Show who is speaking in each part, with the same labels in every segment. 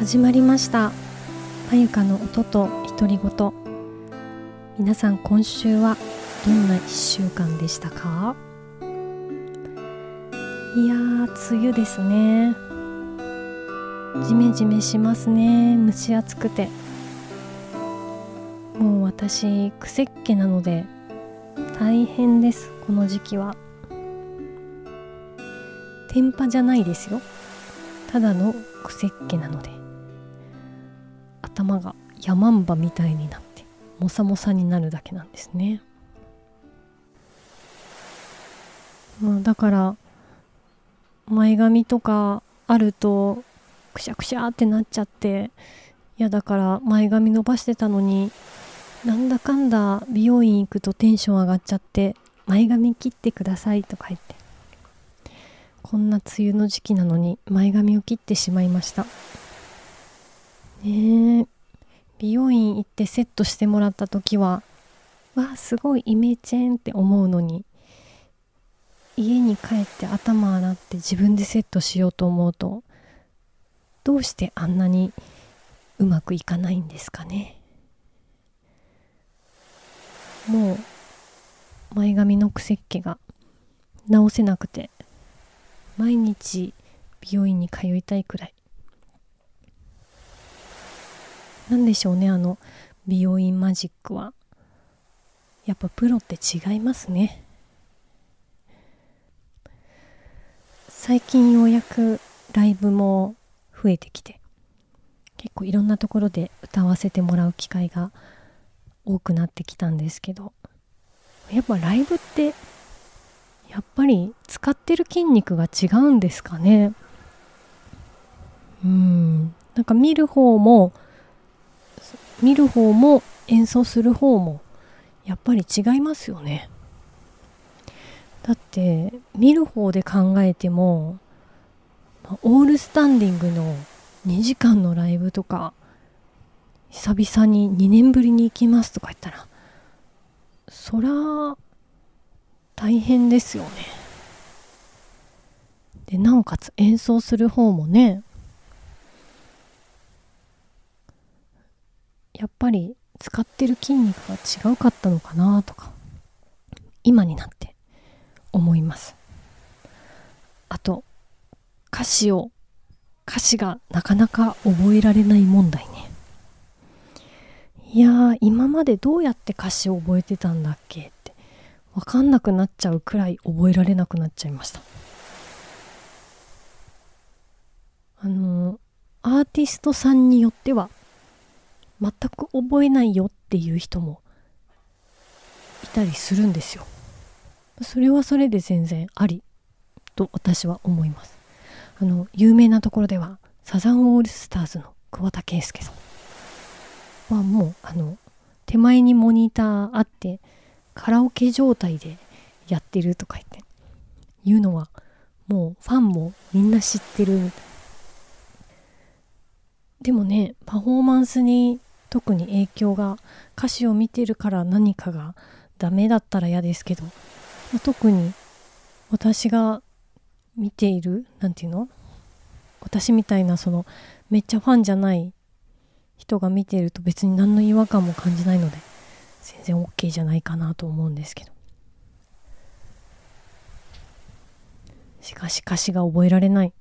Speaker 1: 始まりました。まゆかの音と独り言。皆さん今週はどんな1週間でしたか？いやー梅雨ですね。ジメジメしますね。蒸し暑くて。もう私癖っ気なので大変ですこの時期は。天パじゃないですよ。ただの癖っ気なので。頭がヤマンバみたいになってモサモサになるだけなんですね。まあだから前髪とかあるとくしゃくしゃってなっちゃっていやだから前髪伸ばしてたのになんだかんだ美容院行くとテンション上がっちゃって前髪切ってくださいとか言ってこんな梅雨の時期なのに前髪を切ってしまいました。美容院行ってセットしてもらった時はわあすごいイメチェンって思うのに家に帰って頭洗って自分でセットしようと思うとどうしてあんなにうまくいかないんですかね。もう前髪の癖っ気が直せなくて毎日美容院に通いたいくらい。なんでしょうねあの美容院マジックは。やっぱプロって違いますね。最近ようやくライブも増えてきて。結構いろんなところで歌わせてもらう機会が多くなってきたんですけど。やっぱライブってやっぱり使ってる筋肉が違うんですかね。うん。なんか見る方も見る方も演奏する方もやっぱり違いますよね。だって見る方で考えてもオールスタンディングの2時間のライブとか久々に2年ぶりに行きますとか言ったらそら大変ですよね。でなおかつ演奏する方もねやっぱり使ってる筋肉が違うかったのかなとか今になって思います。あと歌詞を歌詞がなかなか覚えられない問題ね。いやー今までどうやって歌詞を覚えてたんだっけって分かんなくなっちゃうくらい覚えられなくなっちゃいました。あのアーティストさんによっては全く覚えないよっていう人もいたりするんですよ。それはそれで全然ありと私は思います。あの有名なところではサザンオールスターズの桑田佳祐さんはもうあの手前にモニターあってカラオケ状態でやってるとか言って言うのはもうファンもみんな知ってる。みたいなでもねパフォーマンスに特に影響が歌詞を見てるから何かがダメだったら嫌ですけど、特に私が見ている何て言うの？私みたいなそのめっちゃファンじゃない人が見てると別に何の違和感も感じないので全然 OK じゃないかなと思うんですけど。しかし歌詞が覚えられない。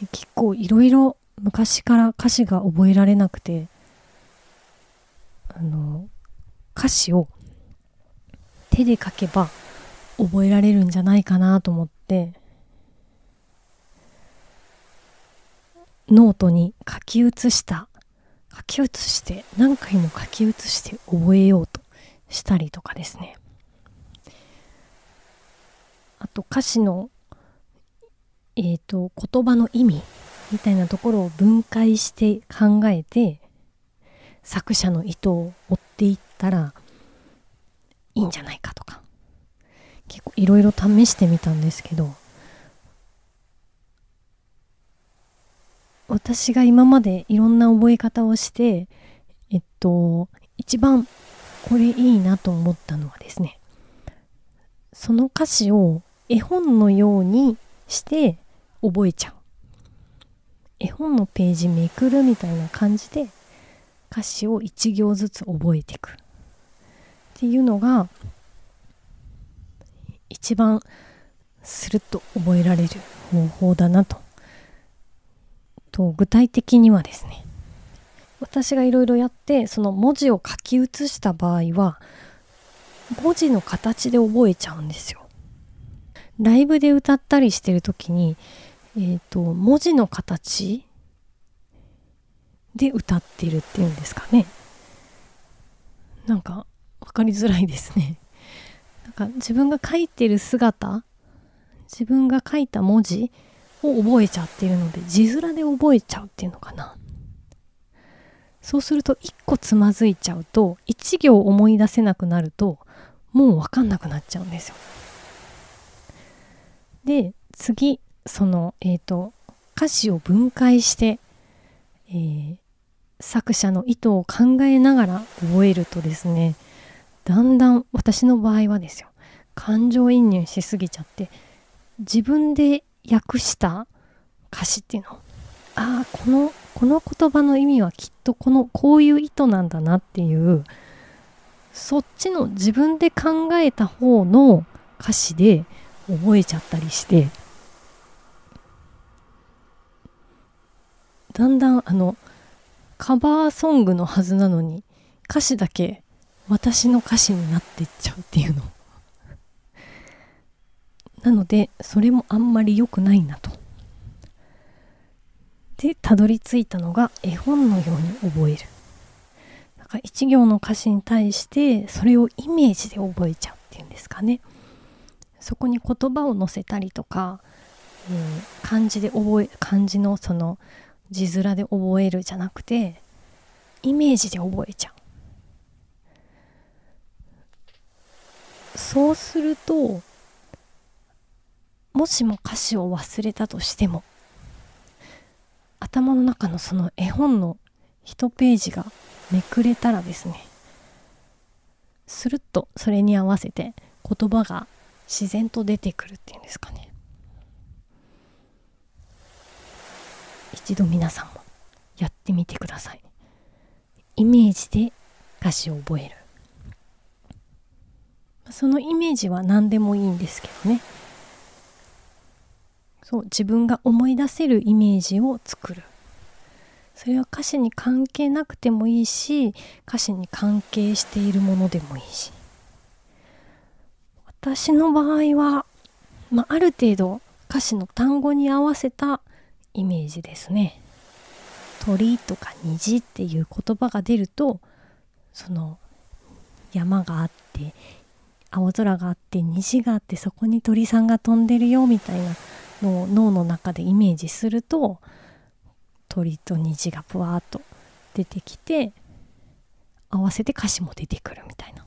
Speaker 1: で結構いろいろ昔から歌詞が覚えられなくてあの歌詞を手で書けば覚えられるんじゃないかなと思ってノートに書き写した書き写して何回も書き写して覚えようとしたりとかですね。あと歌詞のえっ、ー、と言葉の意味。みたいなところを分解して考えて作者の意図を追っていったらいいんじゃないかとか。結構いろいろ試してみたんですけど私が今までいろんな覚え方をしてえっと一番これいいなと思ったのはですねその歌詞を絵本のようにして覚えちゃう。絵本のページめくるみたいな感じで歌詞を1行ずつ覚えていくっていうのが一番スルッと覚えられる方法だなと。と具体的にはですね私がいろいろやってその文字を書き写した場合は文字の形で覚えちゃうんですよ。ライブで歌ったりしてる時に、えーと、文字の形で歌ってるっていうんですかね。なんか分かりづらいですね。なんか自分が書いてる姿自分が書いた文字を覚えちゃってるので字面で覚えちゃうっていうのかな。そうすると1個つまずいちゃうと1行思い出せなくなるともう分かんなくなっちゃうんですよ。で次そのえっ、ー、と歌詞を分解して、えー、作者の意図を考えながら覚えるとですねだんだん私の場合はですよ感情移入しすぎちゃって自分で訳した歌詞っていうのああこのこの言葉の意味はきっとこのこういう意図なんだなっていうそっちの自分で考えた方の歌詞で覚えちゃったりしてだんだんあのカバーソングのはずなのに歌詞だけ私の歌詞になってっちゃうっていうの。なのでそれもあんまり良くないなと。でたどり着いたのが絵本のように覚える。だから一行の歌詞に対してそれをイメージで覚えちゃうっていうんですかね。そこに言葉を載せたりとか、えー、漢字で覚え漢字のその字面で覚えるじゃなくてイメージで覚えちゃう。そうするともしも歌詞を忘れたとしても頭の中のその絵本の1ページがめくれたらですねスルッとそれに合わせて言葉が自然と出てくるっていうんですかね。一度皆さんもやってみてください。イメージで歌詞を覚える。そのイメージは何でもいいんですけどね。そう自分が思い出せるイメージを作る。それは歌詞に関係なくてもいいし歌詞に関係しているものでもいいし。私の場合は、まあ、ある程度歌詞の単語に合わせたイメージですね。鳥とか虹っていう言葉が出るとその山があって青空があって虹があってそこに鳥さんが飛んでるよみたいなのを脳の中でイメージすると鳥と虹がぷわっと出てきて合わせて歌詞も出てくるみたいな。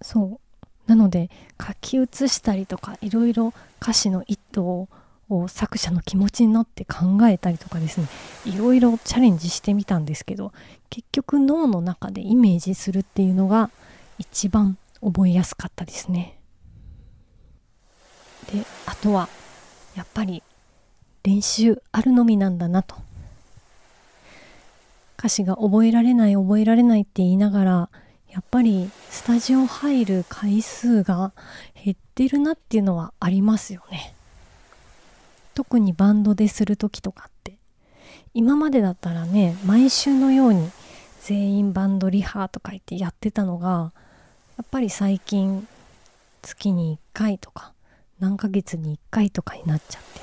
Speaker 1: そう。なので書き写したりとかいろいろ歌詞の意図を作者の気持ちになって考えたりとかですねいろいろチャレンジしてみたんですけど結局脳の中でイメージするっていうのが一番覚えやすかったですね。であとはやっぱり練習あるのみなんだなと歌詞が覚えられない覚えられないって言いながらやっぱりスタジオ入る回数が減ってるなっていうのはありますよね。特にバンドでする時とかって。今までだったらね毎週のように全員バンドリハとか言ってやってたのがやっぱり最近月に1回とか何ヶ月に1回とかになっちゃって。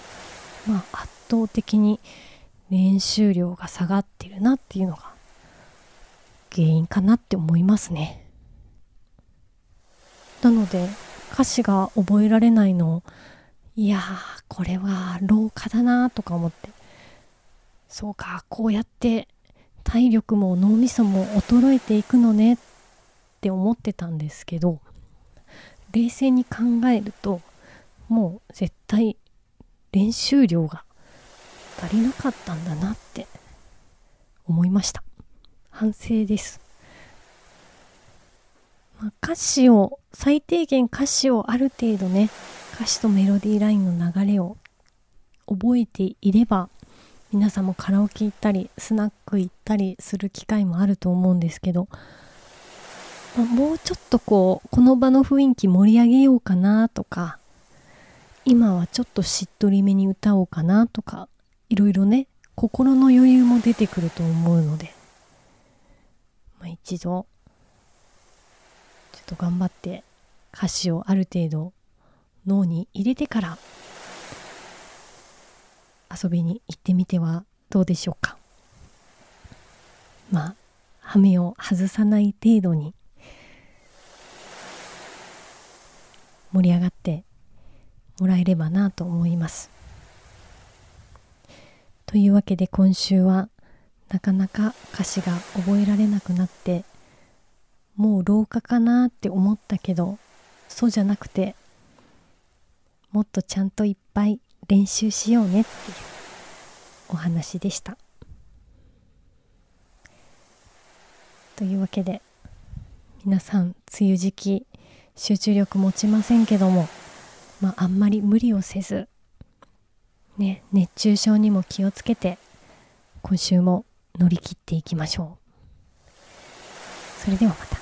Speaker 1: まあ圧倒的に練習量が下がってるなっていうのが原因かなって思いますね。なので歌詞が覚えられないのいやーこれは老化だなとか思って。そうかこうやって体力も脳みそも衰えていくのねって思ってたんですけど冷静に考えるともう絶対練習量が足りなかったんだなって思いました。反省です、まあ、歌詞を最低限歌詞をある程度ね歌詞とメロディーラインの流れを覚えていれば皆さんもカラオケ行ったりスナック行ったりする機会もあると思うんですけど、まあ、もうちょっとこうこの場の雰囲気盛り上げようかなとか今はちょっとしっとりめに歌おうかなとかいろいろね心の余裕も出てくると思うので、まあ、一度ちょっと頑張って歌詞をある程度脳に入れてから遊びに行ってみてはどうでしょうか。まあ羽目を外さない程度に盛り上がってもらえればなと思います。というわけで今週はなかなか歌詞が覚えられなくなってもう廊下かなって思ったけどそうじゃなくてもっとちゃんといっぱい練習しようねっていうお話でした。というわけで皆さん梅雨時期集中力持ちませんけども、まあ、あんまり無理をせず、ね、熱中症にも気をつけて今週も乗り切っていきましょう。それではまた。